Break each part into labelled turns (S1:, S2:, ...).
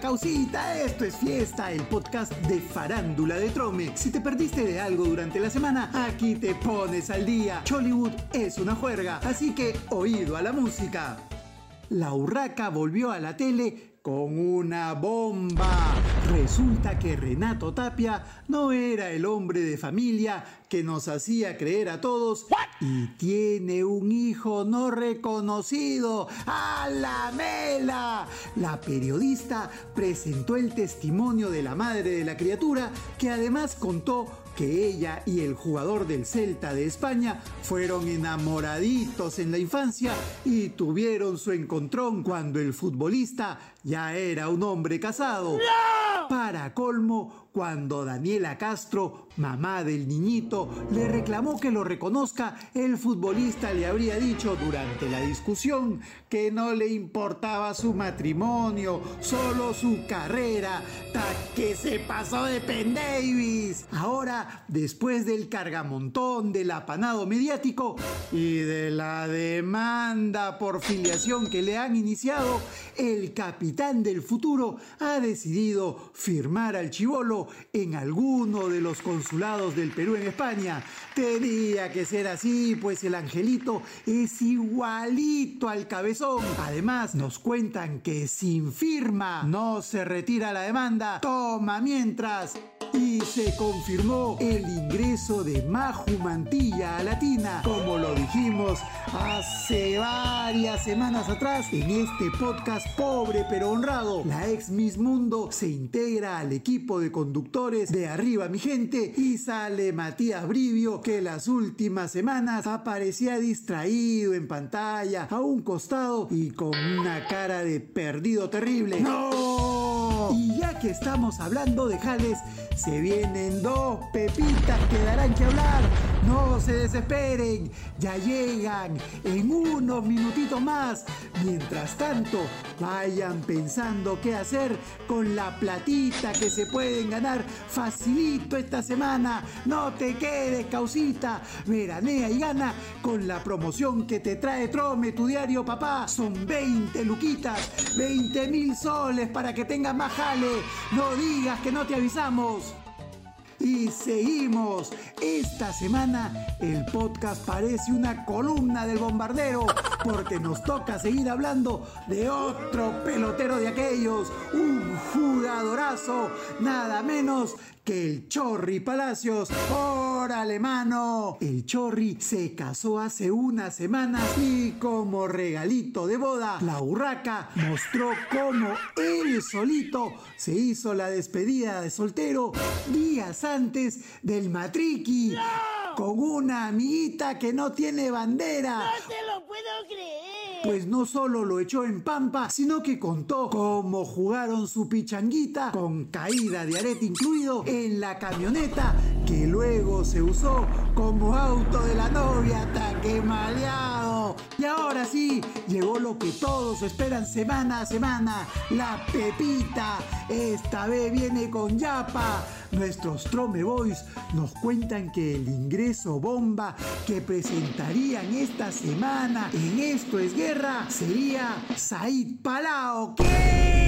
S1: causita, esto es fiesta, el podcast de farándula de Trome. Si te perdiste de algo durante la semana, aquí te pones al día. Chollywood es una juerga, así que oído a la música. La urraca volvió a la tele con una bomba. Resulta que Renato Tapia no era el hombre de familia que nos hacía creer a todos y tiene un hijo no reconocido. ¡A la! La periodista presentó el testimonio de la madre de la criatura que además contó que ella y el jugador del Celta de España fueron enamoraditos en la infancia y tuvieron su encontrón cuando el futbolista ya era un hombre casado. Para colmo, cuando Daniela Castro, mamá del niñito, le reclamó que lo reconozca, el futbolista le habría dicho durante la discusión que no le importaba su matrimonio, solo su carrera, ta que se pasó de Penn Davis. Ahora, después del cargamontón, del apanado mediático y de la demanda por filiación que le han iniciado, el capitán del futuro ha decidido firmar al chivolo en alguno de los consulados del Perú en España. Tenía que ser así, pues el angelito es igualito al cabezón. Además, nos cuentan que sin firma no se retira la demanda. Toma mientras y se confirmó el ingreso de Maju Mantilla a Latina, como lo dijimos hace varias semanas atrás en este podcast pobre pero honrado. La ex Miss Mundo se integra al equipo de conductores de Arriba mi gente y sale Matías Brivio que las últimas semanas aparecía distraído en pantalla a un costado y con una cara de perdido terrible. ¡No! Y ya que estamos hablando de Jales, se vienen dos pepitas que darán que hablar. No se desesperen, ya llegan en unos minutitos más. Mientras tanto, vayan pensando qué hacer con la platita que se pueden ganar facilito esta semana. No te quedes, causita. Veranea y gana con la promoción que te trae Trome, tu diario papá. Son 20 luquitas, 20 mil soles para que tengas más jale. No digas que no te avisamos. Y seguimos. Esta semana el podcast parece una columna del bombardero porque nos toca seguir hablando de otro pelotero de aquellos, un jugadorazo, nada menos que el Chorri Palacios. ¡Órale, mano! El Chorri se casó hace unas semanas y como regalito de boda, la urraca mostró cómo él solito se hizo la despedida de soltero días antes del matriqui. Con una amiguita que no tiene bandera.
S2: ¡No te lo puedo creer!
S1: Pues no solo lo echó en pampa, sino que contó cómo jugaron su pichanguita con caída de arete incluido en la camioneta que luego se usó como auto de la novia. ¡Ta que maleado! Y ahora sí, llegó lo que todos esperan semana a semana, la pepita. Esta vez viene con yapa. Nuestros Trome Boys nos cuentan que el ingreso bomba que presentarían esta semana en Esto es Guerra sería Said Palao. ¿Qué?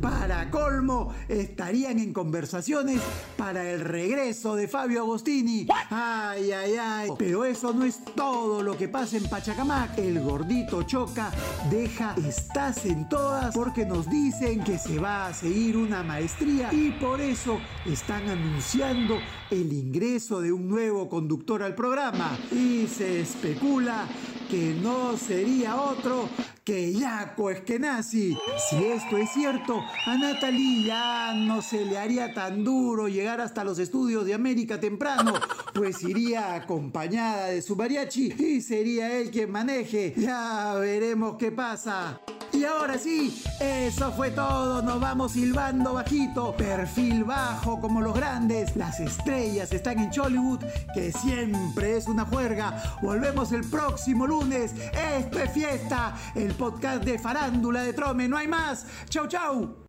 S1: Para colmo, estarían en conversaciones para el regreso de Fabio Agostini. Ay, ay, ay. Pero eso no es todo lo que pasa en Pachacamac. El gordito choca, deja, estás en todas porque nos dicen que se va a seguir una maestría y por eso están anunciando el ingreso de un nuevo conductor al programa. Y se especula que no sería otro que Jaco Eskenazi. Si esto es cierto, a Natalie ya no se le haría tan duro llegar hasta los estudios de América temprano, pues iría acompañada de su mariachi y sería él quien maneje. Ya veremos qué pasa. Y ahora sí, eso fue todo. Nos vamos silbando bajito, perfil bajo como los grandes. Las estrellas están en Chollywood, que siempre es una juerga. Volvemos el próximo lunes. Esto es fiesta, el podcast de farándula de Trome. No hay más. Chau, chau.